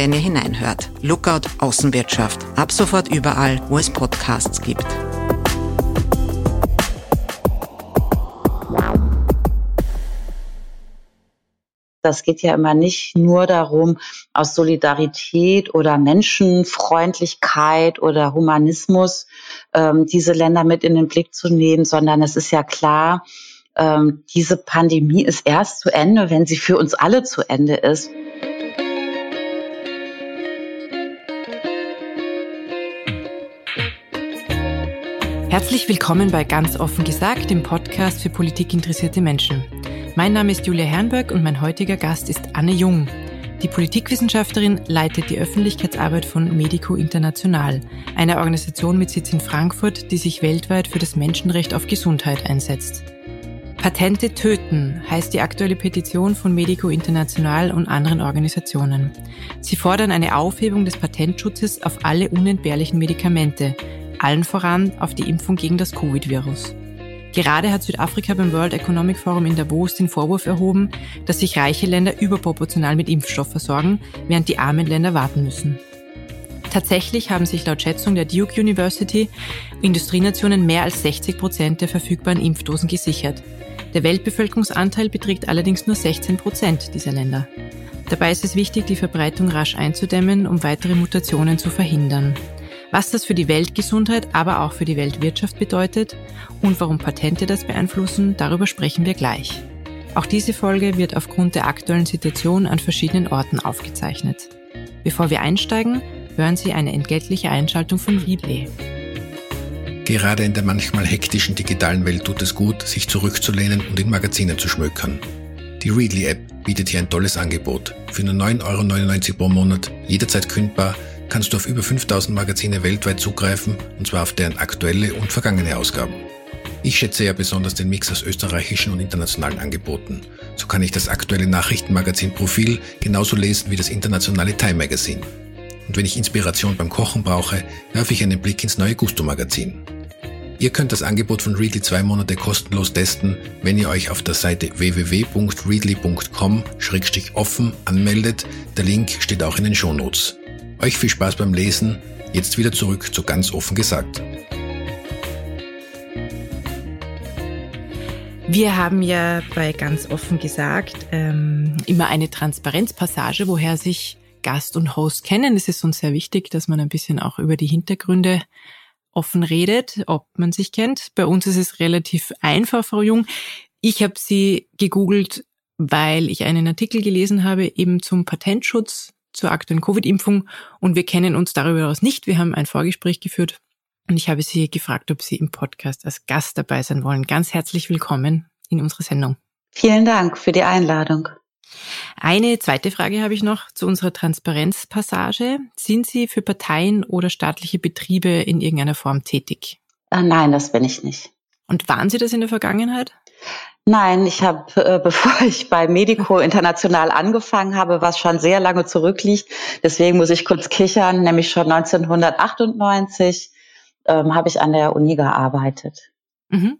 wenn ihr hineinhört. Lookout Außenwirtschaft. Ab sofort überall, wo es Podcasts gibt. Das geht ja immer nicht nur darum, aus Solidarität oder Menschenfreundlichkeit oder Humanismus ähm, diese Länder mit in den Blick zu nehmen, sondern es ist ja klar, ähm, diese Pandemie ist erst zu Ende, wenn sie für uns alle zu Ende ist. Herzlich willkommen bei Ganz offen gesagt, dem Podcast für politikinteressierte Menschen. Mein Name ist Julia Herrenberg und mein heutiger Gast ist Anne Jung. Die Politikwissenschaftlerin leitet die Öffentlichkeitsarbeit von Medico International, einer Organisation mit Sitz in Frankfurt, die sich weltweit für das Menschenrecht auf Gesundheit einsetzt. Patente töten heißt die aktuelle Petition von Medico International und anderen Organisationen. Sie fordern eine Aufhebung des Patentschutzes auf alle unentbehrlichen Medikamente, allen voran auf die Impfung gegen das Covid-Virus. Gerade hat Südafrika beim World Economic Forum in Davos den Vorwurf erhoben, dass sich reiche Länder überproportional mit Impfstoff versorgen, während die armen Länder warten müssen. Tatsächlich haben sich laut Schätzung der Duke University Industrienationen mehr als 60 Prozent der verfügbaren Impfdosen gesichert. Der Weltbevölkerungsanteil beträgt allerdings nur 16 Prozent dieser Länder. Dabei ist es wichtig, die Verbreitung rasch einzudämmen, um weitere Mutationen zu verhindern. Was das für die Weltgesundheit, aber auch für die Weltwirtschaft bedeutet und warum Patente das beeinflussen, darüber sprechen wir gleich. Auch diese Folge wird aufgrund der aktuellen Situation an verschiedenen Orten aufgezeichnet. Bevor wir einsteigen, hören Sie eine entgeltliche Einschaltung von Readly. Gerade in der manchmal hektischen digitalen Welt tut es gut, sich zurückzulehnen und in Magazinen zu schmökern. Die Readly-App bietet hier ein tolles Angebot. Für nur 9,99 Euro pro Monat, jederzeit kündbar kannst du auf über 5000 Magazine weltweit zugreifen, und zwar auf deren aktuelle und vergangene Ausgaben. Ich schätze ja besonders den Mix aus österreichischen und internationalen Angeboten. So kann ich das aktuelle Nachrichtenmagazin Profil genauso lesen wie das internationale Time Magazine. Und wenn ich Inspiration beim Kochen brauche, werfe ich einen Blick ins neue Gusto Magazin. Ihr könnt das Angebot von Readly zwei Monate kostenlos testen, wenn ihr euch auf der Seite www.readly.com-offen anmeldet. Der Link steht auch in den Shownotes. Euch viel Spaß beim Lesen. Jetzt wieder zurück zu ganz offen gesagt. Wir haben ja bei ganz offen gesagt ähm, immer eine Transparenzpassage, woher sich Gast und Host kennen. Es ist uns sehr wichtig, dass man ein bisschen auch über die Hintergründe offen redet, ob man sich kennt. Bei uns ist es relativ einfach, Frau Jung. Ich habe Sie gegoogelt, weil ich einen Artikel gelesen habe eben zum Patentschutz zur aktuellen Covid-Impfung und wir kennen uns darüber hinaus nicht. Wir haben ein Vorgespräch geführt und ich habe Sie gefragt, ob Sie im Podcast als Gast dabei sein wollen. Ganz herzlich willkommen in unserer Sendung. Vielen Dank für die Einladung. Eine zweite Frage habe ich noch zu unserer Transparenzpassage. Sind Sie für Parteien oder staatliche Betriebe in irgendeiner Form tätig? Ah, nein, das bin ich nicht. Und waren Sie das in der Vergangenheit? Nein, ich habe, äh, bevor ich bei Medico International angefangen habe, was schon sehr lange zurückliegt, deswegen muss ich kurz kichern, nämlich schon 1998 ähm, habe ich an der Uni gearbeitet. Mhm.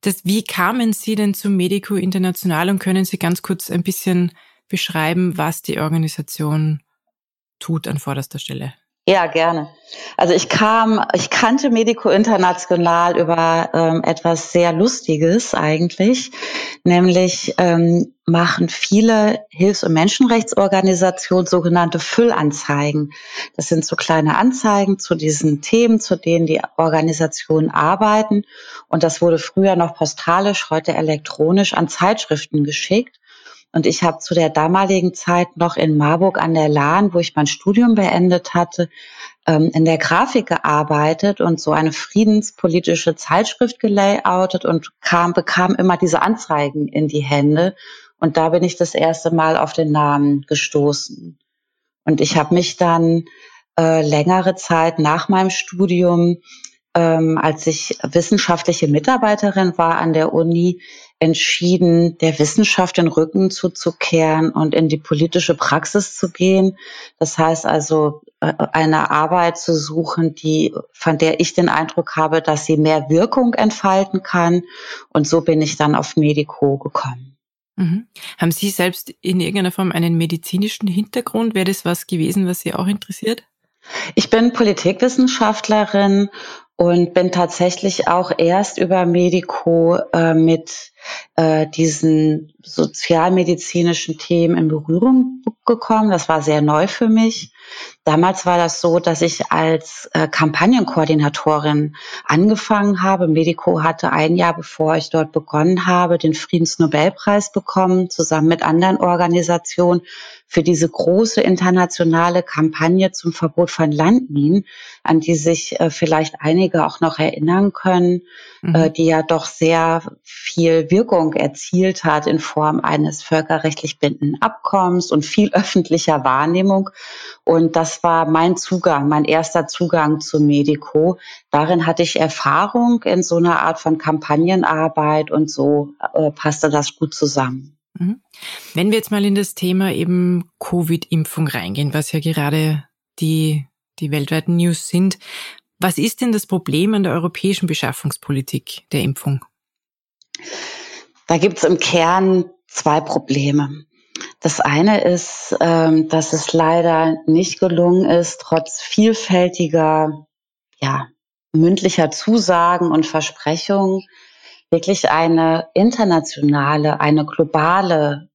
Das, wie kamen Sie denn zu Medico International und können Sie ganz kurz ein bisschen beschreiben, was die Organisation tut an vorderster Stelle? Ja, gerne. Also ich kam, ich kannte Medico International über ähm, etwas sehr Lustiges eigentlich, nämlich ähm, machen viele Hilfs- und Menschenrechtsorganisationen sogenannte Füllanzeigen. Das sind so kleine Anzeigen zu diesen Themen, zu denen die Organisationen arbeiten. Und das wurde früher noch postalisch, heute elektronisch an Zeitschriften geschickt. Und ich habe zu der damaligen Zeit noch in Marburg an der Lahn, wo ich mein Studium beendet hatte, ähm, in der Grafik gearbeitet und so eine friedenspolitische Zeitschrift gelayoutet und kam, bekam immer diese Anzeigen in die Hände. Und da bin ich das erste Mal auf den Namen gestoßen. Und ich habe mich dann äh, längere Zeit nach meinem Studium, ähm, als ich wissenschaftliche Mitarbeiterin war an der Uni, entschieden, der Wissenschaft den Rücken zuzukehren und in die politische Praxis zu gehen. Das heißt also, äh, eine Arbeit zu suchen, die, von der ich den Eindruck habe, dass sie mehr Wirkung entfalten kann. Und so bin ich dann auf Medico gekommen. Mhm. Haben Sie selbst in irgendeiner Form einen medizinischen Hintergrund? Wäre das was gewesen, was Sie auch interessiert? Ich bin Politikwissenschaftlerin und bin tatsächlich auch erst über Medico äh, mit äh, diesen sozialmedizinischen Themen in Berührung gekommen. Das war sehr neu für mich. Damals war das so, dass ich als äh, Kampagnenkoordinatorin angefangen habe. Medico hatte ein Jahr bevor ich dort begonnen habe, den Friedensnobelpreis bekommen, zusammen mit anderen Organisationen für diese große internationale Kampagne zum Verbot von Landminen, an die sich äh, vielleicht einige auch noch erinnern können, mhm. äh, die ja doch sehr viel Wirkung erzielt hat in Form eines völkerrechtlich bindenden Abkommens und viel öffentlicher Wahrnehmung. Und das war mein Zugang, mein erster Zugang zu Medico. Darin hatte ich Erfahrung in so einer Art von Kampagnenarbeit und so äh, passte das gut zusammen. Mhm. Wenn wir jetzt mal in das Thema eben Covid-Impfung reingehen, was ja gerade die, die weltweiten News sind, was ist denn das Problem an der europäischen Beschaffungspolitik der Impfung? Da gibt es im Kern zwei Probleme. Das eine ist, ähm, dass es leider nicht gelungen ist, trotz vielfältiger, ja, mündlicher Zusagen und Versprechungen wirklich eine internationale, eine globale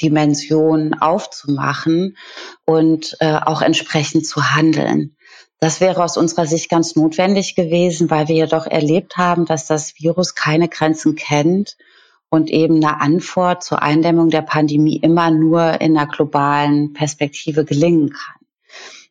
Dimension aufzumachen und äh, auch entsprechend zu handeln. Das wäre aus unserer Sicht ganz notwendig gewesen, weil wir ja doch erlebt haben, dass das Virus keine Grenzen kennt und eben eine Antwort zur Eindämmung der Pandemie immer nur in einer globalen Perspektive gelingen kann.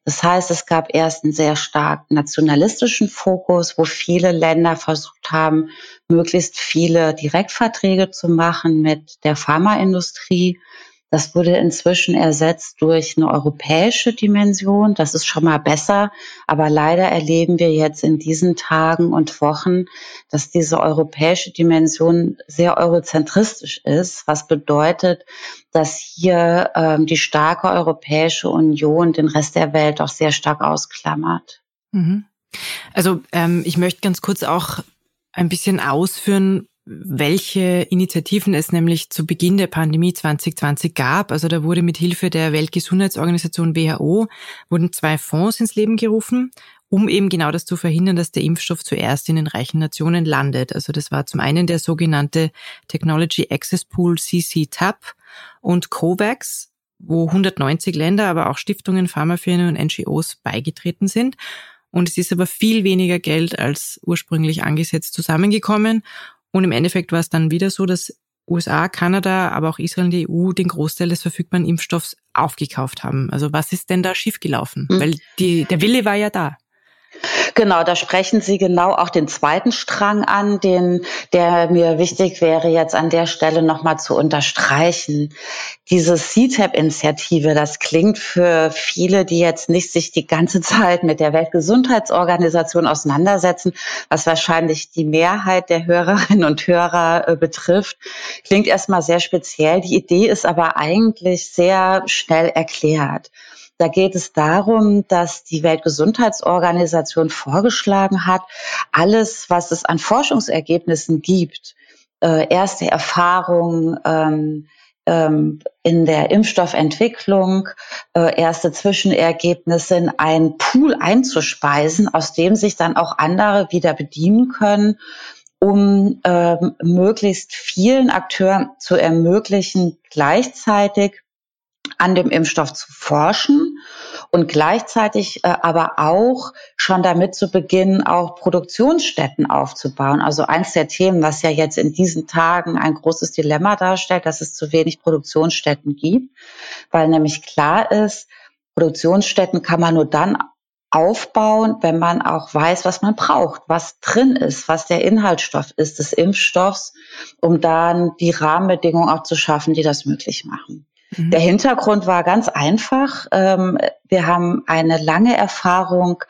Das heißt, es gab erst einen sehr stark nationalistischen Fokus, wo viele Länder versucht haben, möglichst viele Direktverträge zu machen mit der Pharmaindustrie. Das wurde inzwischen ersetzt durch eine europäische Dimension. Das ist schon mal besser. Aber leider erleben wir jetzt in diesen Tagen und Wochen, dass diese europäische Dimension sehr eurozentristisch ist, was bedeutet, dass hier ähm, die starke Europäische Union den Rest der Welt auch sehr stark ausklammert. Mhm. Also ähm, ich möchte ganz kurz auch ein bisschen ausführen, welche Initiativen es nämlich zu Beginn der Pandemie 2020 gab. Also da wurde mit Hilfe der Weltgesundheitsorganisation WHO wurden zwei Fonds ins Leben gerufen, um eben genau das zu verhindern, dass der Impfstoff zuerst in den reichen Nationen landet. Also das war zum einen der sogenannte Technology Access Pool CC-TAP und COVAX, wo 190 Länder, aber auch Stiftungen, Pharmafirmen und NGOs beigetreten sind. Und es ist aber viel weniger Geld als ursprünglich angesetzt zusammengekommen. Und im Endeffekt war es dann wieder so, dass USA, Kanada, aber auch Israel und die EU den Großteil des verfügbaren Impfstoffs aufgekauft haben. Also was ist denn da schiefgelaufen? Mhm. Weil die, der Wille war ja da. Genau, da sprechen Sie genau auch den zweiten Strang an, den, der mir wichtig wäre, jetzt an der Stelle nochmal zu unterstreichen. Diese CTAP-Initiative, das klingt für viele, die jetzt nicht sich die ganze Zeit mit der Weltgesundheitsorganisation auseinandersetzen, was wahrscheinlich die Mehrheit der Hörerinnen und Hörer äh, betrifft, klingt erstmal sehr speziell. Die Idee ist aber eigentlich sehr schnell erklärt. Da geht es darum, dass die Weltgesundheitsorganisation vorgeschlagen hat, alles, was es an Forschungsergebnissen gibt, äh, erste Erfahrungen ähm, ähm, in der Impfstoffentwicklung, äh, erste Zwischenergebnisse in einen Pool einzuspeisen, aus dem sich dann auch andere wieder bedienen können um ähm, möglichst vielen Akteuren zu ermöglichen, gleichzeitig an dem Impfstoff zu forschen und gleichzeitig äh, aber auch schon damit zu beginnen, auch Produktionsstätten aufzubauen. Also eins der Themen, was ja jetzt in diesen Tagen ein großes Dilemma darstellt, dass es zu wenig Produktionsstätten gibt, weil nämlich klar ist, Produktionsstätten kann man nur dann aufbauen, wenn man auch weiß, was man braucht, was drin ist, was der Inhaltsstoff ist des Impfstoffs, um dann die Rahmenbedingungen auch zu schaffen, die das möglich machen. Mhm. Der Hintergrund war ganz einfach. Ähm, wir haben eine lange Erfahrung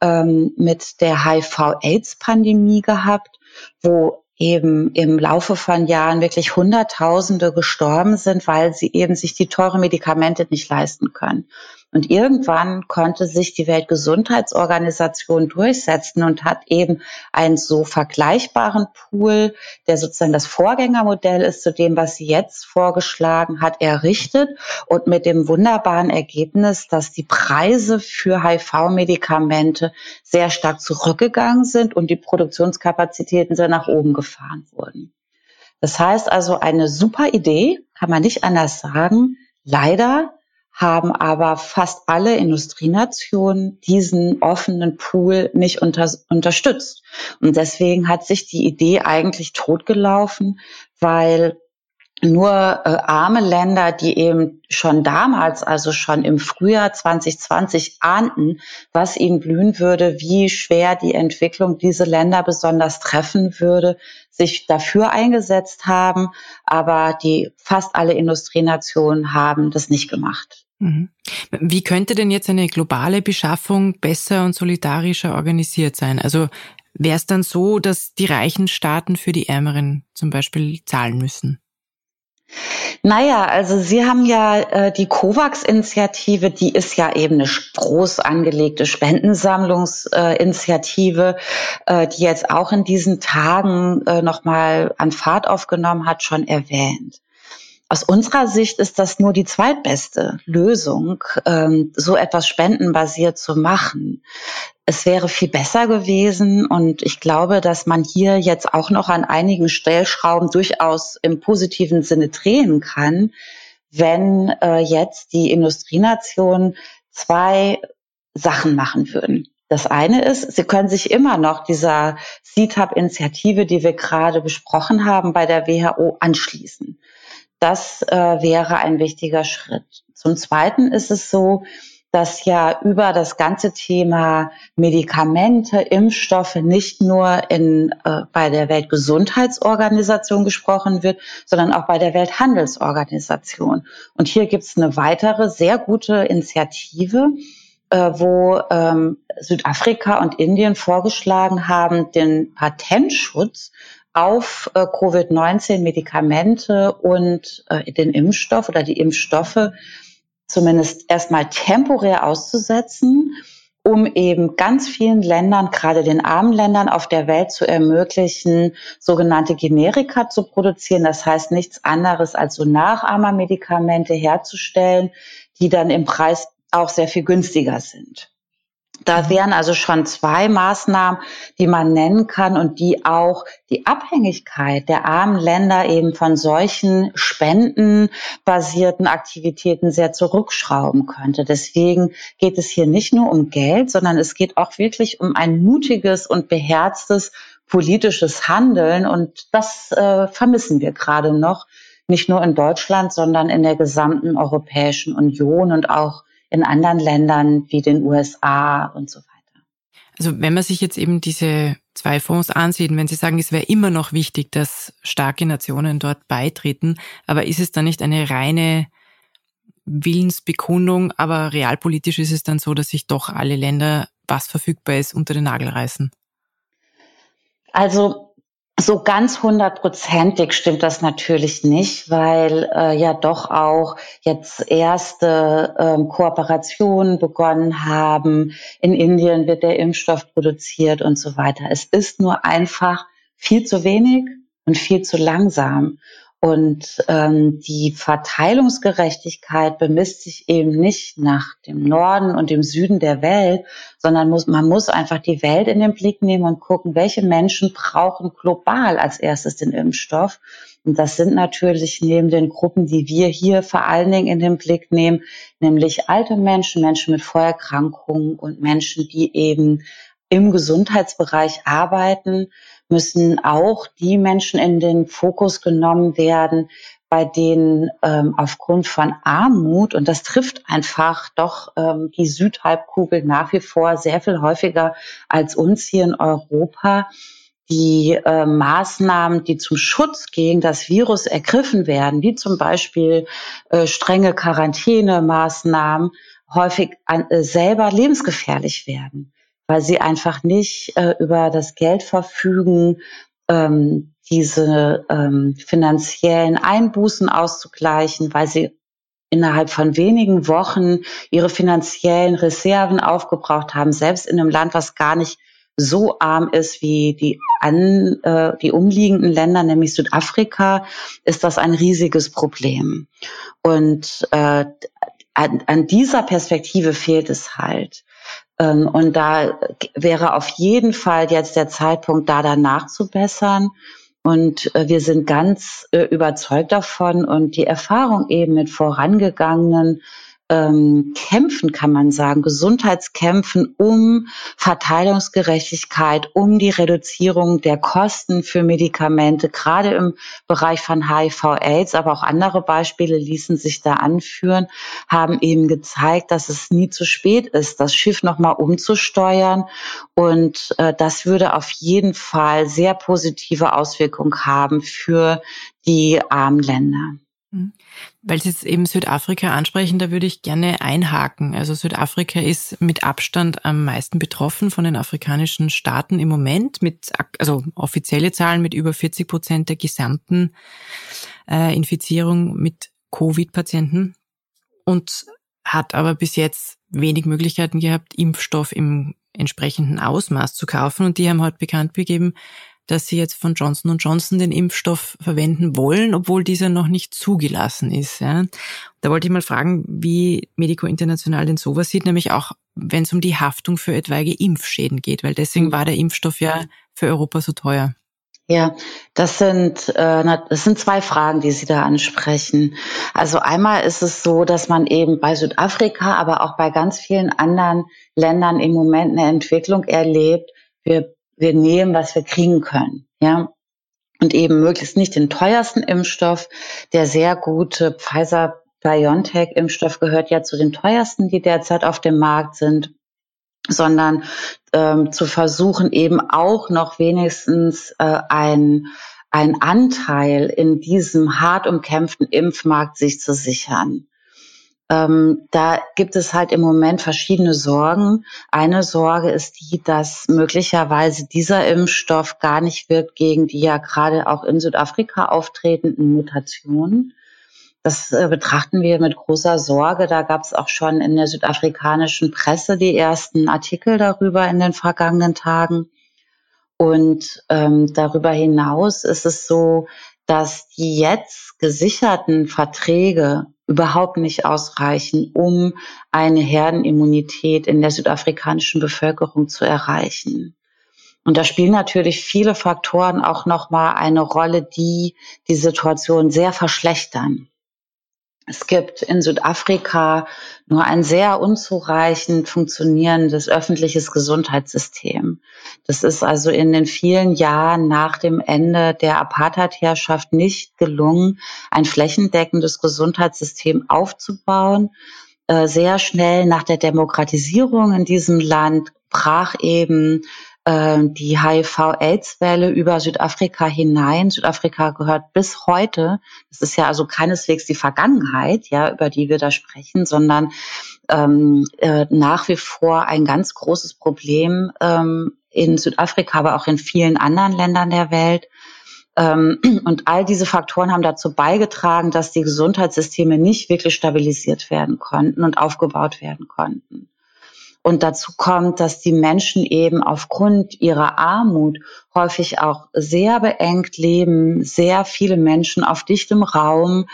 ähm, mit der HIV-Aids-Pandemie gehabt, wo eben im Laufe von Jahren wirklich Hunderttausende gestorben sind, weil sie eben sich die teuren Medikamente nicht leisten können. Und irgendwann konnte sich die Weltgesundheitsorganisation durchsetzen und hat eben einen so vergleichbaren Pool, der sozusagen das Vorgängermodell ist zu dem, was sie jetzt vorgeschlagen hat, errichtet und mit dem wunderbaren Ergebnis, dass die Preise für HIV-Medikamente sehr stark zurückgegangen sind und die Produktionskapazitäten sehr nach oben gefahren wurden. Das heißt also eine super Idee, kann man nicht anders sagen. Leider haben aber fast alle Industrienationen diesen offenen Pool nicht unter, unterstützt. Und deswegen hat sich die Idee eigentlich totgelaufen, weil nur äh, arme Länder, die eben schon damals, also schon im Frühjahr 2020 ahnten, was ihnen blühen würde, wie schwer die Entwicklung diese Länder besonders treffen würde, sich dafür eingesetzt haben. Aber die fast alle Industrienationen haben das nicht gemacht. Mhm. Wie könnte denn jetzt eine globale Beschaffung besser und solidarischer organisiert sein? Also wäre es dann so, dass die reichen Staaten für die Ärmeren zum Beispiel zahlen müssen? Naja, also Sie haben ja äh, die COVAX-Initiative, die ist ja eben eine groß angelegte Spendensammlungsinitiative, äh, die jetzt auch in diesen Tagen äh, nochmal an Fahrt aufgenommen hat, schon erwähnt. Aus unserer Sicht ist das nur die zweitbeste Lösung, ähm, so etwas spendenbasiert zu machen. Es wäre viel besser gewesen und ich glaube, dass man hier jetzt auch noch an einigen Stellschrauben durchaus im positiven Sinne drehen kann, wenn äh, jetzt die Industrienationen zwei Sachen machen würden. Das eine ist, Sie können sich immer noch dieser CTAP-Initiative, die wir gerade besprochen haben, bei der WHO anschließen. Das äh, wäre ein wichtiger Schritt. Zum Zweiten ist es so, dass ja über das ganze Thema Medikamente, Impfstoffe nicht nur in, äh, bei der Weltgesundheitsorganisation gesprochen wird, sondern auch bei der Welthandelsorganisation. Und hier gibt es eine weitere sehr gute Initiative, äh, wo ähm, Südafrika und Indien vorgeschlagen haben, den Patentschutz auf äh, Covid-19-Medikamente und äh, den Impfstoff oder die Impfstoffe zumindest erstmal temporär auszusetzen, um eben ganz vielen Ländern, gerade den armen Ländern auf der Welt zu ermöglichen, sogenannte Generika zu produzieren. Das heißt nichts anderes als so Nachahmermedikamente herzustellen, die dann im Preis auch sehr viel günstiger sind. Da mhm. wären also schon zwei Maßnahmen, die man nennen kann und die auch die Abhängigkeit der armen Länder eben von solchen spendenbasierten Aktivitäten sehr zurückschrauben könnte. Deswegen geht es hier nicht nur um Geld, sondern es geht auch wirklich um ein mutiges und beherztes politisches Handeln. Und das äh, vermissen wir gerade noch, nicht nur in Deutschland, sondern in der gesamten Europäischen Union und auch in anderen Ländern wie den USA und so weiter. Also wenn man sich jetzt eben diese zwei Fonds ansieht, wenn Sie sagen, es wäre immer noch wichtig, dass starke Nationen dort beitreten, aber ist es dann nicht eine reine Willensbekundung, aber realpolitisch ist es dann so, dass sich doch alle Länder, was verfügbar ist, unter den Nagel reißen? Also so ganz hundertprozentig stimmt das natürlich nicht, weil äh, ja doch auch jetzt erste ähm, Kooperationen begonnen haben. In Indien wird der Impfstoff produziert und so weiter. Es ist nur einfach viel zu wenig und viel zu langsam. Und ähm, die Verteilungsgerechtigkeit bemisst sich eben nicht nach dem Norden und dem Süden der Welt, sondern muss, man muss einfach die Welt in den Blick nehmen und gucken, welche Menschen brauchen global als erstes den Impfstoff. Und das sind natürlich neben den Gruppen, die wir hier vor allen Dingen in den Blick nehmen, nämlich alte Menschen, Menschen mit Vorerkrankungen und Menschen, die eben im Gesundheitsbereich arbeiten müssen auch die Menschen in den Fokus genommen werden, bei denen ähm, aufgrund von Armut, und das trifft einfach doch ähm, die Südhalbkugel nach wie vor sehr viel häufiger als uns hier in Europa, die äh, Maßnahmen, die zum Schutz gegen das Virus ergriffen werden, wie zum Beispiel äh, strenge Quarantänemaßnahmen, häufig an, äh, selber lebensgefährlich werden, weil sie einfach nicht äh, über das Geld verfügen, ähm, diese ähm, finanziellen Einbußen auszugleichen, weil sie innerhalb von wenigen Wochen ihre finanziellen Reserven aufgebraucht haben, selbst in einem Land, was gar nicht so arm ist wie die, an, äh, die umliegenden Länder, nämlich Südafrika, ist das ein riesiges Problem. Und äh, an, an dieser Perspektive fehlt es halt. Ähm, und da wäre auf jeden Fall jetzt der Zeitpunkt, da danach zu bessern. Und äh, wir sind ganz äh, überzeugt davon und die Erfahrung eben mit vorangegangenen ähm, Kämpfen, kann man sagen, Gesundheitskämpfen um Verteilungsgerechtigkeit, um die Reduzierung der Kosten für Medikamente, gerade im Bereich von HIV-Aids, aber auch andere Beispiele ließen sich da anführen, haben eben gezeigt, dass es nie zu spät ist, das Schiff nochmal umzusteuern. Und äh, das würde auf jeden Fall sehr positive Auswirkungen haben für die armen Länder. Mhm. Weil Sie jetzt eben Südafrika ansprechen, da würde ich gerne einhaken. Also Südafrika ist mit Abstand am meisten betroffen von den afrikanischen Staaten im Moment, mit also offizielle Zahlen mit über 40 Prozent der gesamten äh, Infizierung mit Covid-Patienten und hat aber bis jetzt wenig Möglichkeiten gehabt, Impfstoff im entsprechenden Ausmaß zu kaufen. Und die haben heute bekannt gegeben, dass sie jetzt von Johnson Johnson den Impfstoff verwenden wollen, obwohl dieser noch nicht zugelassen ist. Ja. Da wollte ich mal fragen, wie Medico International denn sowas sieht, nämlich auch wenn es um die Haftung für etwaige Impfschäden geht, weil deswegen war der Impfstoff ja für Europa so teuer. Ja, das sind, äh, das sind zwei Fragen, die Sie da ansprechen. Also einmal ist es so, dass man eben bei Südafrika, aber auch bei ganz vielen anderen Ländern im Moment eine Entwicklung erlebt. Wir wir nehmen, was wir kriegen können. Ja, und eben möglichst nicht den teuersten Impfstoff. Der sehr gute Pfizer BioNTech Impfstoff gehört ja zu den teuersten, die derzeit auf dem Markt sind, sondern ähm, zu versuchen eben auch noch wenigstens äh, ein ein Anteil in diesem hart umkämpften Impfmarkt sich zu sichern. Ähm, da gibt es halt im Moment verschiedene Sorgen. Eine Sorge ist die, dass möglicherweise dieser Impfstoff gar nicht wirkt gegen die ja gerade auch in Südafrika auftretenden Mutationen. Das äh, betrachten wir mit großer Sorge. Da gab es auch schon in der südafrikanischen Presse die ersten Artikel darüber in den vergangenen Tagen. Und ähm, darüber hinaus ist es so, dass die jetzt gesicherten Verträge überhaupt nicht ausreichen, um eine Herdenimmunität in der südafrikanischen Bevölkerung zu erreichen. Und da spielen natürlich viele Faktoren auch nochmal eine Rolle, die die Situation sehr verschlechtern. Es gibt in Südafrika nur ein sehr unzureichend funktionierendes öffentliches Gesundheitssystem. Das ist also in den vielen Jahren nach dem Ende der Apartheidherrschaft nicht gelungen, ein flächendeckendes Gesundheitssystem aufzubauen. Äh, sehr schnell nach der Demokratisierung in diesem Land brach eben die HIV-Aids-Welle über Südafrika hinein. Südafrika gehört bis heute, das ist ja also keineswegs die Vergangenheit, ja, über die wir da sprechen, sondern ähm, äh, nach wie vor ein ganz großes Problem ähm, in Südafrika, aber auch in vielen anderen Ländern der Welt. Ähm, und all diese Faktoren haben dazu beigetragen, dass die Gesundheitssysteme nicht wirklich stabilisiert werden konnten und aufgebaut werden konnten. Und dazu kommt, dass die Menschen eben aufgrund ihrer Armut häufig auch sehr beengt leben, sehr viele Menschen auf dichtem Raum,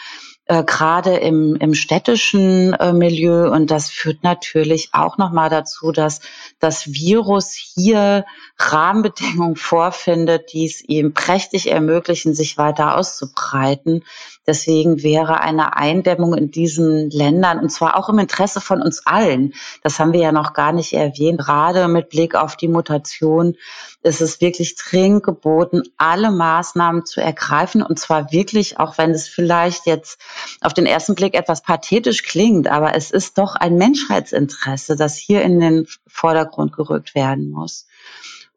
äh, gerade im, im städtischen äh, Milieu. Und das führt natürlich auch nochmal dazu, dass das Virus hier Rahmenbedingungen vorfindet, die es ihm prächtig ermöglichen, sich weiter auszubreiten. Deswegen wäre eine Eindämmung in diesen Ländern, und zwar auch im Interesse von uns allen, das haben wir ja noch gar nicht erwähnt, gerade mit Blick auf die Mutation, ist es wirklich dringend geboten, alle Maßnahmen zu ergreifen, und zwar wirklich, auch wenn es vielleicht jetzt auf den ersten Blick etwas pathetisch klingt, aber es ist doch ein Menschheitsinteresse, das hier in den Vordergrund gerückt werden muss.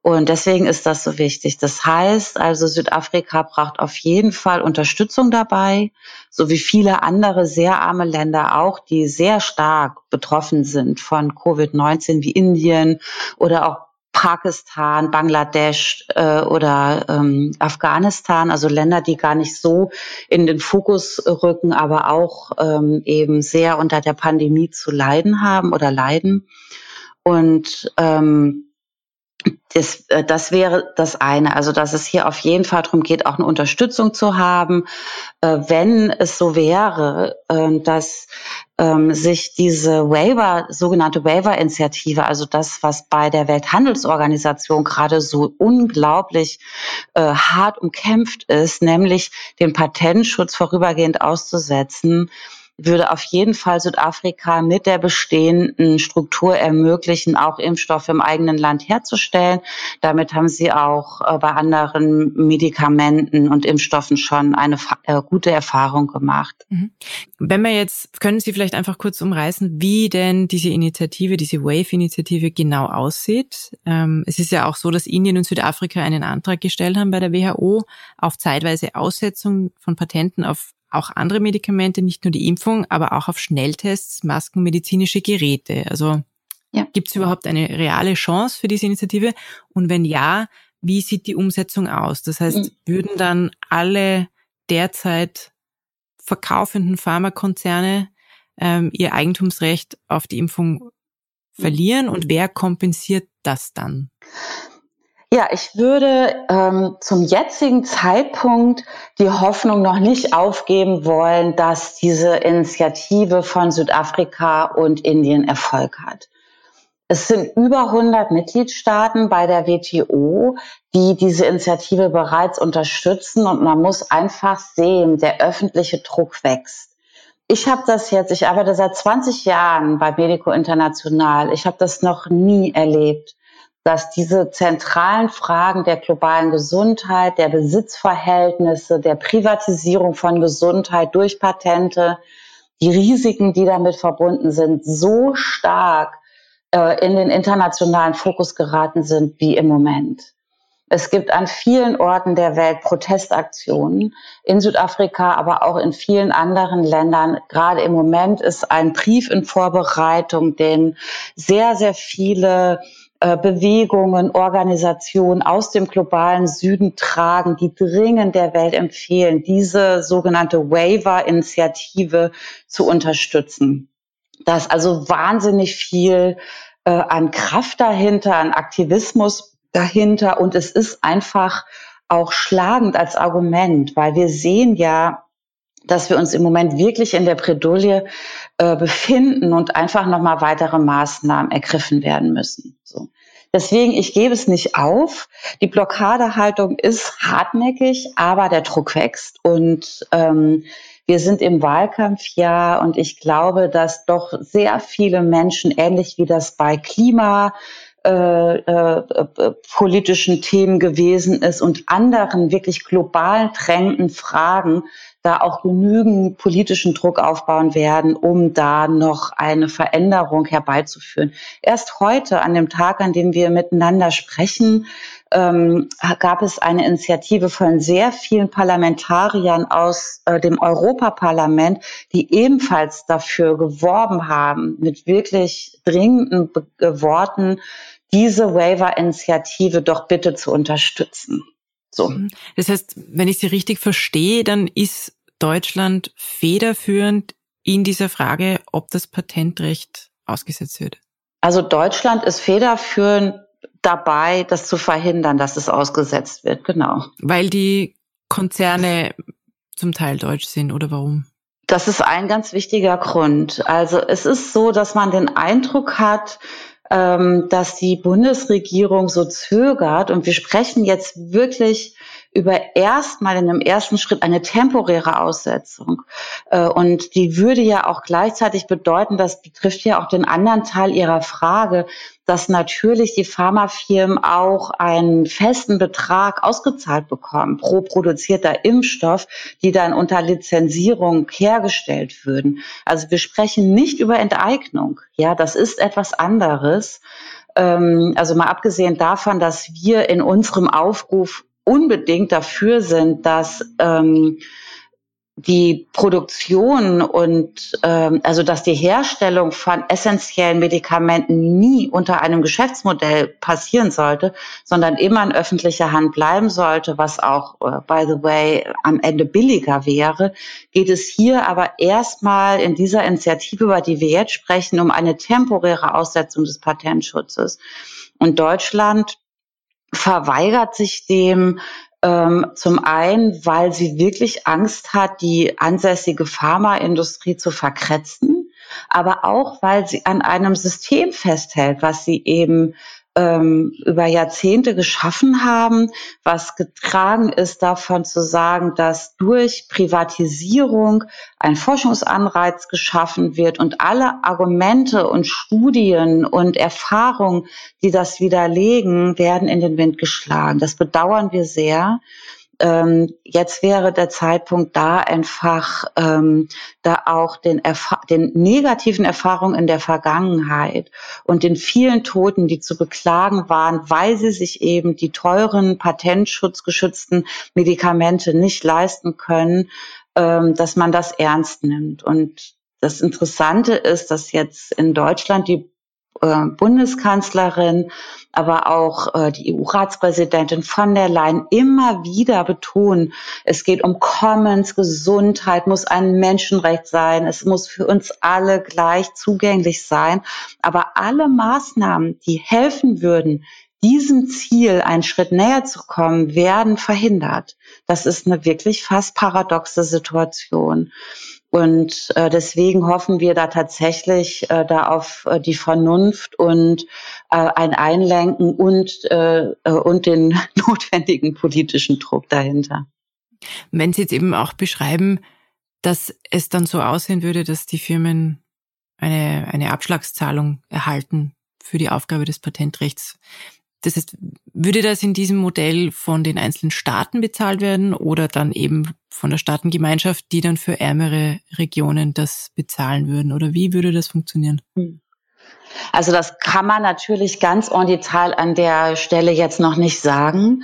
Und deswegen ist das so wichtig. Das heißt also, Südafrika braucht auf jeden Fall Unterstützung dabei, so wie viele andere sehr arme Länder auch, die sehr stark betroffen sind von Covid-19 wie Indien oder auch Pakistan, Bangladesch äh, oder ähm, Afghanistan, also Länder, die gar nicht so in den Fokus rücken, aber auch ähm, eben sehr unter der Pandemie zu leiden haben oder leiden. Und ähm, das, äh, das wäre das eine. Also, dass es hier auf jeden Fall darum geht, auch eine Unterstützung zu haben, äh, wenn es so wäre, äh, dass ähm, sich diese Waiver, sogenannte Waiver-Initiative, also das, was bei der Welthandelsorganisation gerade so unglaublich äh, hart umkämpft ist, nämlich den Patentschutz vorübergehend auszusetzen, würde auf jeden Fall Südafrika mit der bestehenden Struktur ermöglichen, auch Impfstoffe im eigenen Land herzustellen. Damit haben sie auch äh, bei anderen Medikamenten und Impfstoffen schon eine äh, gute Erfahrung gemacht. Mhm. Wenn wir jetzt, können Sie vielleicht einfach kurz umreißen, wie denn diese Initiative, diese WAVE-Initiative genau aussieht? Ähm, es ist ja auch so, dass Indien und Südafrika einen Antrag gestellt haben bei der WHO auf zeitweise Aussetzung von Patenten auf auch andere Medikamente, nicht nur die Impfung, aber auch auf Schnelltests, Masken, medizinische Geräte. Also ja. gibt es überhaupt eine reale Chance für diese Initiative? Und wenn ja, wie sieht die Umsetzung aus? Das heißt, mhm. würden dann alle derzeit verkaufenden Pharmakonzerne ähm, ihr Eigentumsrecht auf die Impfung verlieren und wer kompensiert das dann? Ja, ich würde ähm, zum jetzigen Zeitpunkt die Hoffnung noch nicht aufgeben wollen, dass diese Initiative von Südafrika und Indien Erfolg hat. Es sind über 100 Mitgliedstaaten bei der WTO, die diese Initiative bereits unterstützen und man muss einfach sehen, der öffentliche Druck wächst. Ich habe das jetzt, ich arbeite seit 20 Jahren bei Medico International. Ich habe das noch nie erlebt dass diese zentralen Fragen der globalen Gesundheit, der Besitzverhältnisse, der Privatisierung von Gesundheit durch Patente, die Risiken, die damit verbunden sind, so stark äh, in den internationalen Fokus geraten sind wie im Moment. Es gibt an vielen Orten der Welt Protestaktionen, in Südafrika, aber auch in vielen anderen Ländern. Gerade im Moment ist ein Brief in Vorbereitung, den sehr, sehr viele Bewegungen, Organisationen aus dem globalen Süden tragen, die dringend der Welt empfehlen, diese sogenannte Waiver-Initiative zu unterstützen. Da ist also wahnsinnig viel äh, an Kraft dahinter, an Aktivismus dahinter und es ist einfach auch schlagend als Argument, weil wir sehen ja, dass wir uns im Moment wirklich in der Bredouille äh, befinden und einfach nochmal weitere Maßnahmen ergriffen werden müssen. So. Deswegen, ich gebe es nicht auf. Die Blockadehaltung ist hartnäckig, aber der Druck wächst und ähm, wir sind im Wahlkampfjahr und ich glaube, dass doch sehr viele Menschen, ähnlich wie das bei Klima, äh, äh, politischen Themen gewesen ist und anderen wirklich global drängenden Fragen da auch genügend politischen Druck aufbauen werden, um da noch eine Veränderung herbeizuführen. Erst heute, an dem Tag, an dem wir miteinander sprechen, ähm, gab es eine Initiative von sehr vielen Parlamentariern aus äh, dem Europaparlament, die ebenfalls dafür geworben haben, mit wirklich dringenden Be Worten, diese Waiver-Initiative doch bitte zu unterstützen. So. Mhm. Das heißt, wenn ich Sie richtig verstehe, dann ist Deutschland federführend in dieser Frage, ob das Patentrecht ausgesetzt wird. Also Deutschland ist federführend dabei, das zu verhindern, dass es ausgesetzt wird, genau. Weil die Konzerne zum Teil deutsch sind oder warum? Das ist ein ganz wichtiger Grund. Also es ist so, dass man den Eindruck hat, ähm, dass die Bundesregierung so zögert. Und wir sprechen jetzt wirklich über erstmal in einem ersten Schritt eine temporäre Aussetzung. Äh, und die würde ja auch gleichzeitig bedeuten, das betrifft ja auch den anderen Teil Ihrer Frage, dass natürlich die Pharmafirmen auch einen festen Betrag ausgezahlt bekommen pro produzierter Impfstoff, die dann unter Lizenzierung hergestellt würden. Also wir sprechen nicht über Enteignung. Ja, das ist etwas anderes. ähm, also mal abgesehen davon, dass wir in unserem Aufruf unbedingt dafür sind, dass ähm, die Produktion und ähm, also dass die Herstellung von essentiellen Medikamenten nie unter einem Geschäftsmodell passieren sollte, sondern immer in öffentlicher Hand bleiben sollte, was auch, äh, by the way, am Ende billiger wäre, geht es hier aber erstmal in dieser Initiative, über die wir jetzt sprechen, um eine temporäre Aussetzung des Patentschutzes. Und Deutschland verweigert sich dem ähm, zum einen, weil sie wirklich Angst hat, die ansässige Pharmaindustrie zu verkretzen, aber auch, weil sie an einem System festhält, was sie eben ähm, über Jahrzehnte geschaffen haben, was getragen ist davon zu sagen, dass durch Privatisierung ein Forschungsanreiz geschaffen wird und alle Argumente und Studien und Erfahrungen, die das widerlegen, werden in den Wind geschlagen. Das bedauern wir sehr ähm, jetzt wäre der Zeitpunkt da einfach ähm, da auch den, den negativen Erfahrungen in der Vergangenheit und den vielen Toten, die zu beklagen waren, weil sie sich eben die teuren patentschutzgeschützten Medikamente nicht leisten können, ähm, dass man das ernst nimmt. Und das Interessante ist, dass jetzt in Deutschland die äh, Bundeskanzlerin, aber auch äh, die EU-Ratspräsidentin von der Leyen immer wieder betonen, es geht um Commons, Gesundheit muss ein Menschenrecht sein, es muss für uns alle gleich zugänglich sein. Aber alle Maßnahmen, die helfen würden, diesem Ziel einen Schritt näher zu kommen, werden verhindert. Das ist eine wirklich fast paradoxe Situation. Und äh, deswegen hoffen wir da tatsächlich äh, da auf äh, die Vernunft und äh, ein Einlenken und, äh, äh, und den notwendigen politischen Druck dahinter. Wenn Sie jetzt eben auch beschreiben, dass es dann so aussehen würde, dass die Firmen eine, eine Abschlagszahlung erhalten für die Aufgabe des Patentrechts. Das heißt, würde das in diesem Modell von den einzelnen Staaten bezahlt werden oder dann eben von der Staatengemeinschaft, die dann für ärmere Regionen das bezahlen würden? Oder wie würde das funktionieren? Hm. Also das kann man natürlich ganz en an der Stelle jetzt noch nicht sagen.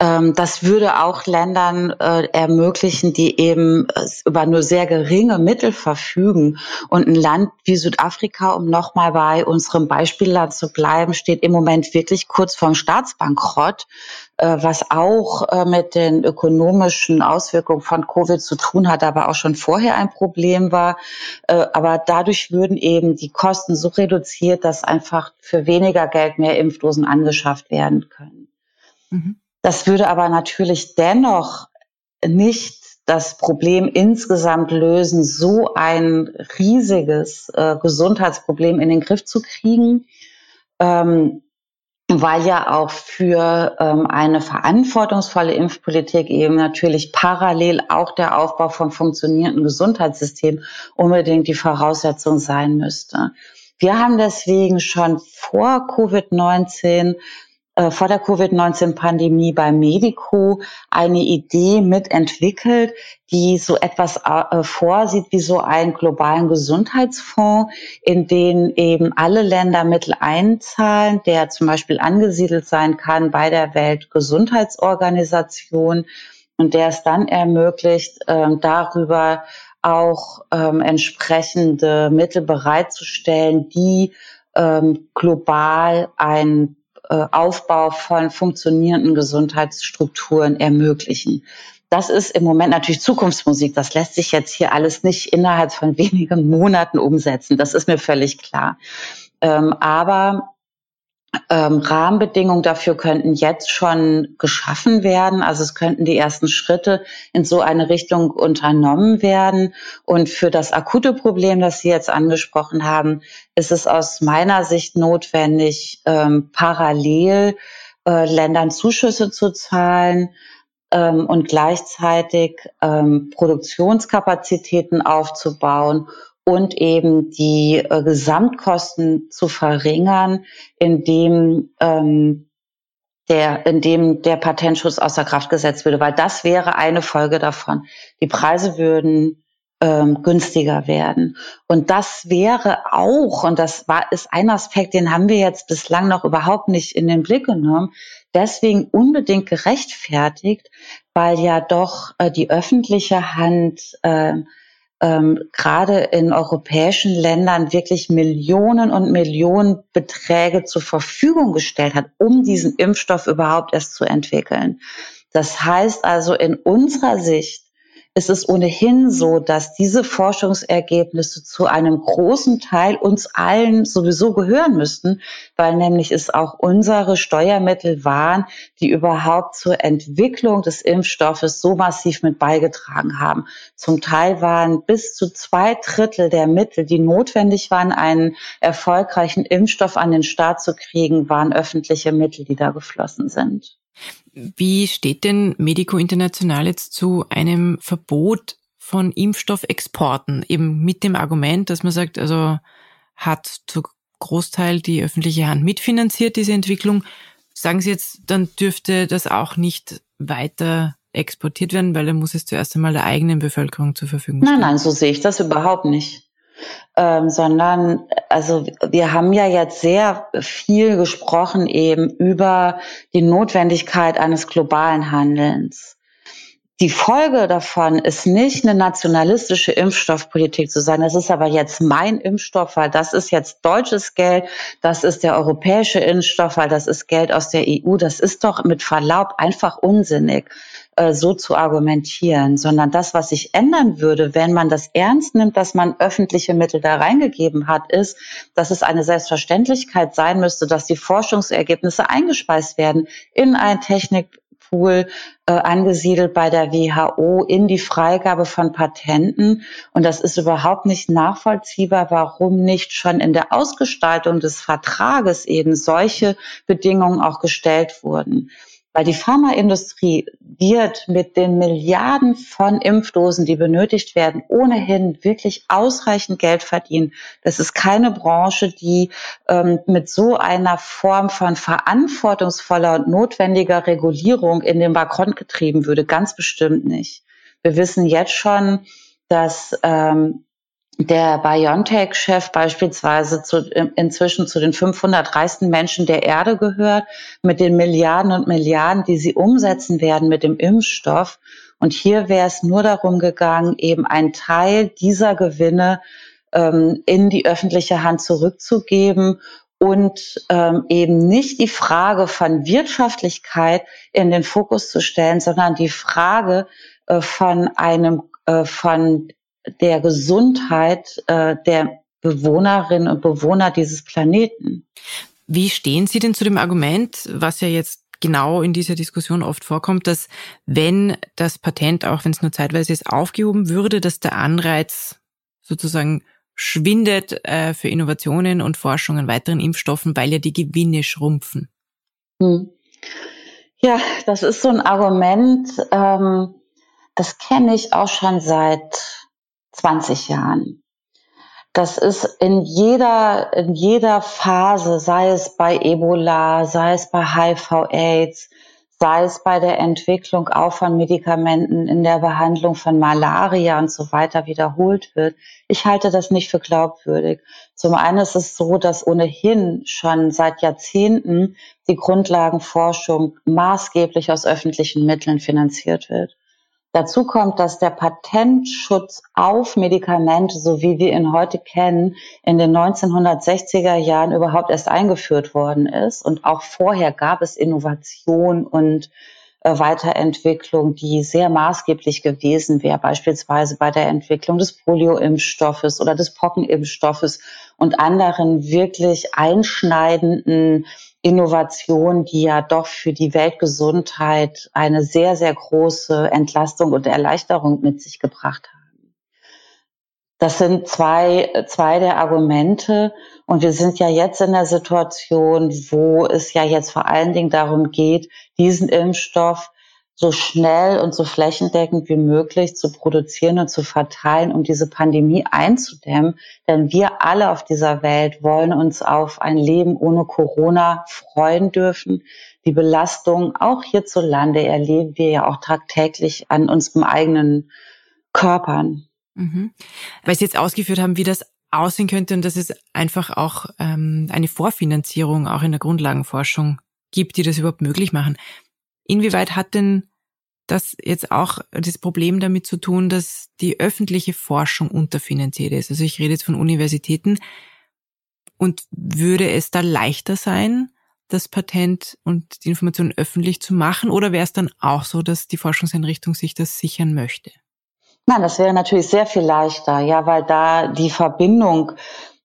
Ähm, das würde auch Ländern äh, ermöglichen, die eben äh, über nur sehr geringe Mittel verfügen. Und ein Land wie Südafrika, um nochmal bei unserem Beispielland zu bleiben, steht im Moment wirklich kurz vorm Staatsbankrott, äh, was auch mit den ökonomischen Auswirkungen von Covid zu tun hat, aber auch schon vorher ein Problem war. Aber dadurch würden eben die Kosten so reduziert, dass einfach für weniger Geld mehr Impfdosen angeschafft werden können. Mhm. Das würde aber natürlich dennoch nicht das Problem insgesamt lösen, so ein riesiges äh, Gesundheitsproblem in den Griff zu kriegen, ähm, weil ja auch für ähm, eine verantwortungsvolle Impfpolitik eben natürlich parallel auch der Aufbau von funktionierenden Gesundheitssystemen unbedingt die Voraussetzung sein müsste. Wir haben deswegen schon vor Covid-19 äh, vor der Covid-19-Pandemie bei Medico eine Idee mitentwickelt, die so etwas äh, vorsieht wie so einen globalen Gesundheitsfonds, in den eben alle Länder Mittel einzahlen, der zum Beispiel angesiedelt sein kann bei der Weltgesundheitsorganisation. Und der es dann ermöglicht, äh, darüber auch ähm, entsprechende Mittel bereitzustellen, die ähm, global ein äh, Aufbau von funktionierenden Gesundheitsstrukturen ermöglichen. Das ist im Moment natürlich Zukunftsmusik. Das lässt sich jetzt hier alles nicht innerhalb von wenigen Monaten umsetzen. Das ist mir völlig klar. Ähm, aber ähm, Rahmenbedingungen dafür könnten jetzt schon geschaffen werden. Also es könnten die ersten Schritte in so eine Richtung unternommen werden. Und für das akute Problem, das Sie jetzt angesprochen haben, ist es aus meiner Sicht notwendig, ähm, parallel äh, Ländern Zuschüsse zu zahlen ähm, und gleichzeitig ähm, Produktionskapazitäten aufzubauen und eben die äh, Gesamtkosten zu verringern, indem ähm, der, indem der Patentschutz außer Kraft gesetzt würde, weil das wäre eine Folge davon. Die Preise würden ähm, günstiger werden. Und das wäre auch, und das war, ist ein Aspekt, den haben wir jetzt bislang noch überhaupt nicht in den Blick genommen, deswegen unbedingt gerechtfertigt, weil ja doch äh, die öffentliche Hand äh, ähm, gerade in europäischen Ländern wirklich Millionen und Millionen Beträge zur Verfügung gestellt hat, um diesen Impfstoff überhaupt erst zu entwickeln. Das heißt also in unserer Sicht ist es ohnehin so, dass diese Forschungsergebnisse zu einem großen Teil uns allen sowieso gehören müssten, weil nämlich es auch unsere Steuermittel waren, die überhaupt zur Entwicklung des Impfstoffes so massiv mit beigetragen haben. Zum Teil waren bis zu zwei Drittel der Mittel, die notwendig waren, einen erfolgreichen Impfstoff an den Start zu kriegen, waren öffentliche Mittel, die da geflossen sind. Wie steht denn Medico International jetzt zu einem Verbot von Impfstoffexporten? Eben mit dem Argument, dass man sagt, also hat zu Großteil die öffentliche Hand mitfinanziert, diese Entwicklung. Sagen Sie jetzt, dann dürfte das auch nicht weiter exportiert werden, weil dann muss es zuerst einmal der eigenen Bevölkerung zur Verfügung stehen. Nein, nein, so sehe ich das überhaupt nicht ähm, sondern also wir haben ja jetzt sehr viel gesprochen eben über die Notwendigkeit eines globalen Handelns. Die Folge davon ist nicht eine nationalistische Impfstoffpolitik zu sein. Das ist aber jetzt mein Impfstoff, weil das ist jetzt deutsches Geld. Das ist der europäische Impfstoff, weil das ist Geld aus der EU. Das ist doch mit Verlaub einfach unsinnig. Äh, so zu argumentieren, sondern das, was sich ändern würde, wenn man das ernst nimmt, dass man öffentliche Mittel da reingegeben hat, ist, dass es eine Selbstverständlichkeit sein müsste, dass die Forschungsergebnisse eingespeist werden in ein Technikpool äh, angesiedelt bei der WHO in die Freigabe von Patenten. Und das ist überhaupt nicht nachvollziehbar, warum nicht schon in der Ausgestaltung des Vertrages eben solche Bedingungen auch gestellt wurden. Weil die Pharmaindustrie wird mit den Milliarden von Impfdosen, die benötigt werden, ohnehin wirklich ausreichend Geld verdienen. Das ist keine Branche, die ähm, mit so einer Form von verantwortungsvoller und notwendiger Regulierung in den Bankrott getrieben würde. Ganz bestimmt nicht. Wir wissen jetzt schon, dass ähm, der BioNTech-Chef beispielsweise zu, inzwischen zu den 500 reichsten Menschen der Erde gehört, mit den Milliarden und Milliarden, die sie umsetzen werden mit dem Impfstoff. Und hier wäre es nur darum gegangen, eben einen Teil dieser Gewinne ähm, in die öffentliche Hand zurückzugeben und ähm, eben nicht die Frage von Wirtschaftlichkeit in den Fokus zu stellen, sondern die Frage äh, von einem äh, von der Gesundheit äh, der Bewohnerinnen und Bewohner dieses Planeten. Wie stehen Sie denn zu dem Argument, was ja jetzt genau in dieser Diskussion oft vorkommt, dass wenn das Patent, auch wenn es nur zeitweise ist, aufgehoben würde, dass der Anreiz sozusagen schwindet äh, für Innovationen und Forschung an weiteren Impfstoffen, weil ja die Gewinne schrumpfen. Hm. Ja, das ist so ein Argument, ähm, das kenne ich auch schon seit 20 Jahren. Das ist in jeder, in jeder Phase, sei es bei Ebola, sei es bei HIV-Aids, sei es bei der Entwicklung auch von Medikamenten in der Behandlung von Malaria und so weiter wiederholt wird. Ich halte das nicht für glaubwürdig. Zum einen ist es so, dass ohnehin schon seit Jahrzehnten die Grundlagenforschung maßgeblich aus öffentlichen Mitteln finanziert wird. Dazu kommt, dass der Patentschutz auf Medikamente, so wie wir ihn heute kennen, in den 1960er Jahren überhaupt erst eingeführt worden ist. Und auch vorher gab es Innovation und äh, Weiterentwicklung, die sehr maßgeblich gewesen wäre, beispielsweise bei der Entwicklung des Polio-Impfstoffes oder des Pockenimpfstoffes und anderen wirklich einschneidenden Innovation, die ja doch für die Weltgesundheit eine sehr, sehr große Entlastung und Erleichterung mit sich gebracht haben. Das sind zwei, zwei der Argumente. Und wir sind ja jetzt in der Situation, wo es ja jetzt vor allen Dingen darum geht, diesen Impfstoff so schnell und so flächendeckend wie möglich zu produzieren und zu verteilen, um diese Pandemie einzudämmen. Denn wir alle auf dieser Welt wollen uns auf ein Leben ohne Corona freuen dürfen. Die Belastung auch hierzulande erleben wir ja auch tagtäglich an unserem eigenen Körpern. Mhm. Weil Sie jetzt ausgeführt haben, wie das aussehen könnte und dass es einfach auch ähm, eine Vorfinanzierung auch in der Grundlagenforschung gibt, die das überhaupt möglich machen. Inwieweit hat denn das jetzt auch das Problem damit zu tun, dass die öffentliche Forschung unterfinanziert ist? Also ich rede jetzt von Universitäten. Und würde es da leichter sein, das Patent und die Information öffentlich zu machen? Oder wäre es dann auch so, dass die Forschungseinrichtung sich das sichern möchte? Nein, das wäre natürlich sehr viel leichter, ja, weil da die Verbindung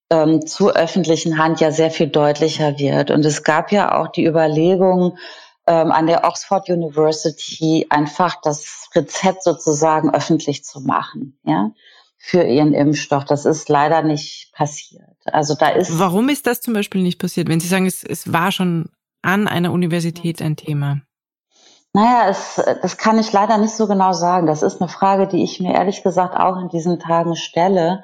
ähm, zur öffentlichen Hand ja sehr viel deutlicher wird. Und es gab ja auch die Überlegung, ähm, an der Oxford University einfach das Rezept sozusagen öffentlich zu machen, ja, für ihren Impfstoff. Das ist leider nicht passiert. Also da ist. Warum ist das zum Beispiel nicht passiert? Wenn Sie sagen, es, es war schon an einer Universität ein Thema. Naja, es, das kann ich leider nicht so genau sagen. Das ist eine Frage, die ich mir ehrlich gesagt auch in diesen Tagen stelle.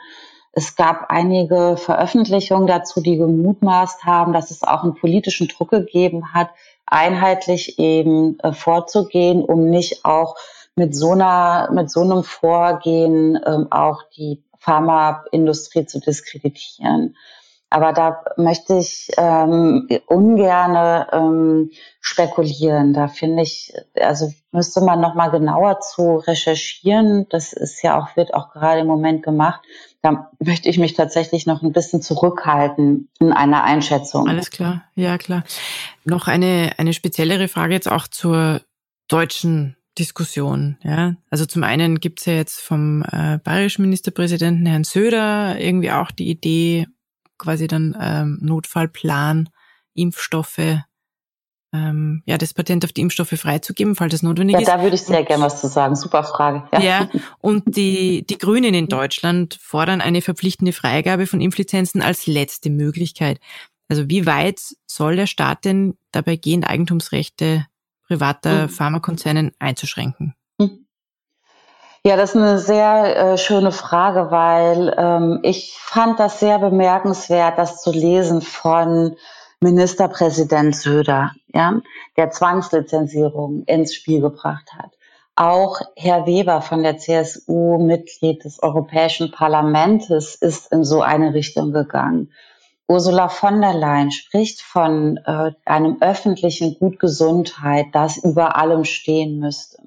Es gab einige Veröffentlichungen dazu, die gemutmaßt haben, dass es auch einen politischen Druck gegeben hat, einheitlich eben äh, vorzugehen, um nicht auch mit so einer, mit so einem Vorgehen ähm, auch die Pharmaindustrie zu diskreditieren. Aber da möchte ich ähm, ungerne ähm, spekulieren. Da finde ich, also müsste man noch mal genauer zu recherchieren. Das ist ja auch wird auch gerade im Moment gemacht. Da möchte ich mich tatsächlich noch ein bisschen zurückhalten in einer Einschätzung. Alles klar, ja klar. Noch eine eine speziellere Frage jetzt auch zur deutschen Diskussion. Ja, also zum einen gibt's ja jetzt vom äh, bayerischen Ministerpräsidenten Herrn Söder irgendwie auch die Idee, quasi dann ähm, Notfallplan, Impfstoffe, ähm, ja, das Patent auf die Impfstoffe freizugeben, falls es notwendig ja, ist. Ja, da würde ich sehr gerne was zu sagen. Super Frage. Ja, ja und die, die Grünen in Deutschland fordern eine verpflichtende Freigabe von Impflizenzen als letzte Möglichkeit. Also wie weit soll der Staat denn dabei gehen, Eigentumsrechte privater mhm. Pharmakonzernen einzuschränken? Ja, das ist eine sehr äh, schöne Frage, weil ähm, ich fand das sehr bemerkenswert, das zu lesen von Ministerpräsident Söder, ja, der Zwangslizenzierung ins Spiel gebracht hat. Auch Herr Weber von der CSU, Mitglied des Europäischen Parlaments, ist in so eine Richtung gegangen. Ursula von der Leyen spricht von äh, einem öffentlichen Gut Gesundheit, das über allem stehen müsste.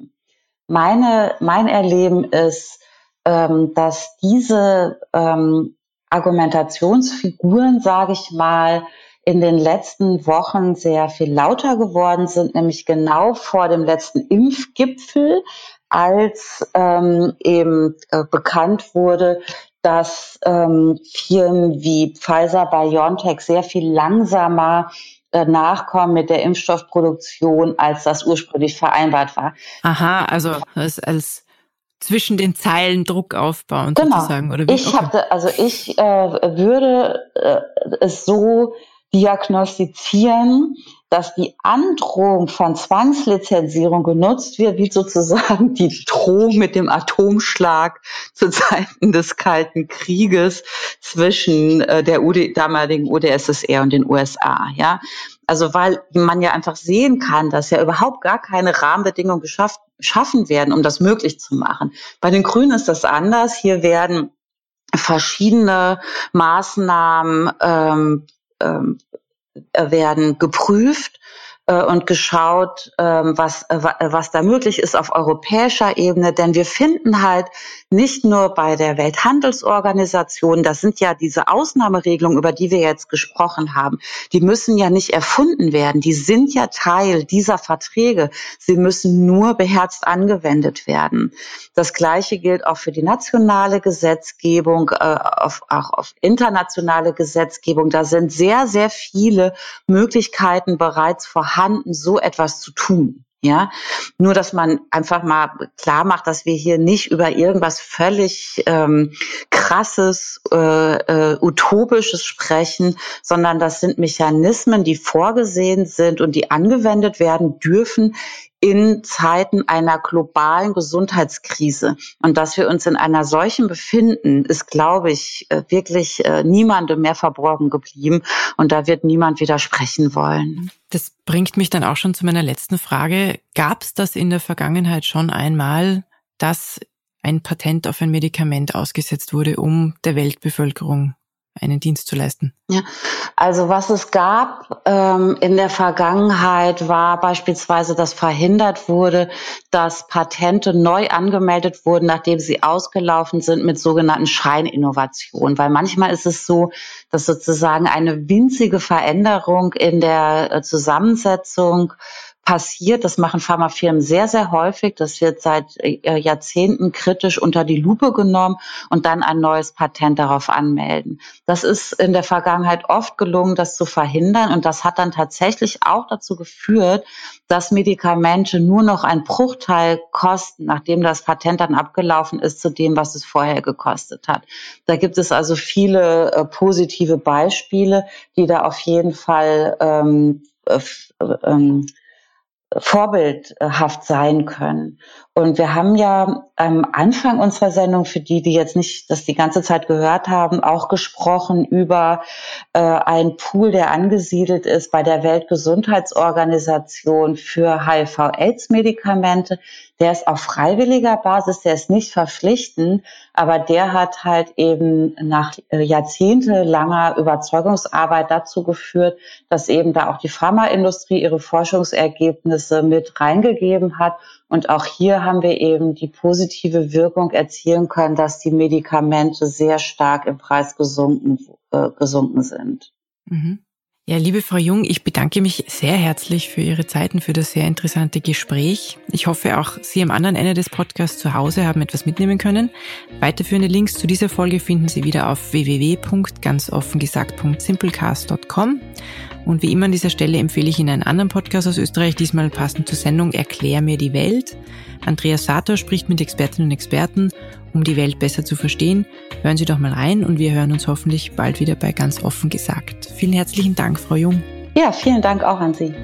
Meine, mein Erleben ist, ähm, dass diese ähm, Argumentationsfiguren, sage ich mal, in den letzten Wochen sehr viel lauter geworden sind, nämlich genau vor dem letzten Impfgipfel, als ähm, eben äh, bekannt wurde, dass ähm, Firmen wie Pfizer, BioNTech sehr viel langsamer nachkommen mit der Impfstoffproduktion, als das ursprünglich vereinbart war. Aha, also als, als zwischen den Zeilen Druck aufbauen genau. sozusagen. Oder wie? Ich okay. habe, also ich äh, würde äh, es so diagnostizieren, dass die Androhung von Zwangslizenzierung genutzt wird, wie sozusagen die Drohung mit dem Atomschlag zu Zeiten des Kalten Krieges zwischen äh, der UD, damaligen UdSSR und den USA. Ja, also weil man ja einfach sehen kann, dass ja überhaupt gar keine Rahmenbedingungen geschafft, schaffen werden, um das möglich zu machen. Bei den Grünen ist das anders. Hier werden verschiedene Maßnahmen ähm, ähm, werden geprüft äh, und geschaut, ähm, was, äh, was da möglich ist auf europäischer Ebene. Denn wir finden halt nicht nur bei der Welthandelsorganisation, das sind ja diese Ausnahmeregelungen, über die wir jetzt gesprochen haben, die müssen ja nicht erfunden werden. Die sind ja Teil dieser Verträge. Sie müssen nur beherzt angewendet werden. Das Gleiche gilt auch für die nationale Gesetzgebung, äh, auf, auch auf internationale Gesetzgebung. Da sind sehr, sehr viele Möglichkeiten bereits vorhanden, so etwas zu tun. Ja, nur dass man einfach mal klar macht, dass wir hier nicht über irgendwas völlig ähm, krasses, äh, äh, utopisches sprechen, sondern das sind Mechanismen, die vorgesehen sind und die angewendet werden dürfen in Zeiten einer globalen Gesundheitskrise. Und dass wir uns in einer solchen befinden, ist, glaube ich, äh, wirklich äh, niemandem mehr verborgen geblieben. Und da wird niemand widersprechen wollen. Das bringt mich dann auch schon zu meiner letzten Frage. Gab es das in der Vergangenheit schon einmal, dass ein Patent auf ein Medikament ausgesetzt wurde, um der Weltbevölkerung einen Dienst zu leisten? Ja, also was es gab ähm, in der Vergangenheit war beispielsweise, dass verhindert wurde, dass Patente neu angemeldet wurden, nachdem sie ausgelaufen sind mit sogenannten Schreininnovationen. Weil manchmal ist es so, dass sozusagen eine winzige Veränderung in der äh, Zusammensetzung passiert. Das machen Pharmafirmen sehr, sehr häufig. Das wird seit äh, Jahrzehnten kritisch unter die Lupe genommen und dann ein neues Patent darauf anmelden. Das ist in der Vergangenheit oft gelungen, das zu verhindern. Und das hat dann tatsächlich auch dazu geführt, dass Medikamente nur noch ein Bruchteil kosten, nachdem das Patent dann abgelaufen ist, zu dem, was es vorher gekostet hat. Da gibt es also viele äh, positive Beispiele, die da auf jeden Fall ähm, äh, ähm, vorbildhaft sein können. Und wir haben ja am Anfang unserer Sendung, für die, die jetzt nicht das die ganze Zeit gehört haben, auch gesprochen über äh, einen Pool, der angesiedelt ist bei der Weltgesundheitsorganisation für HIV-Aids-Medikamente. Der ist auf freiwilliger Basis, der ist nicht verpflichtend, aber der hat halt eben nach äh, jahrzehntelanger Überzeugungsarbeit dazu geführt, dass eben da auch die Pharmaindustrie ihre Forschungsergebnisse mit reingegeben hat. Und auch hier haben wir eben die positive Wirkung erzielen können, dass die Medikamente sehr stark im Preis gesunken, äh, gesunken sind. Mhm. Ja, liebe Frau Jung, ich bedanke mich sehr herzlich für Ihre Zeit und für das sehr interessante Gespräch. Ich hoffe, auch Sie am anderen Ende des Podcasts zu Hause haben etwas mitnehmen können. Weiterführende Links zu dieser Folge finden Sie wieder auf www.ganzoffengesagt.simplecast.com. Und wie immer an dieser Stelle empfehle ich Ihnen einen anderen Podcast aus Österreich, diesmal passend zur Sendung Erklär mir die Welt. Andreas Sator spricht mit Expertinnen und Experten um die Welt besser zu verstehen. Hören Sie doch mal rein und wir hören uns hoffentlich bald wieder bei ganz offen gesagt. Vielen herzlichen Dank, Frau Jung. Ja, vielen Dank auch an Sie.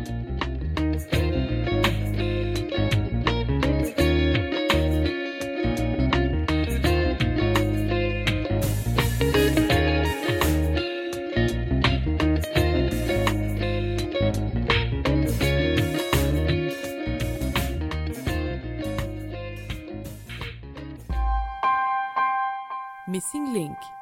Missing Link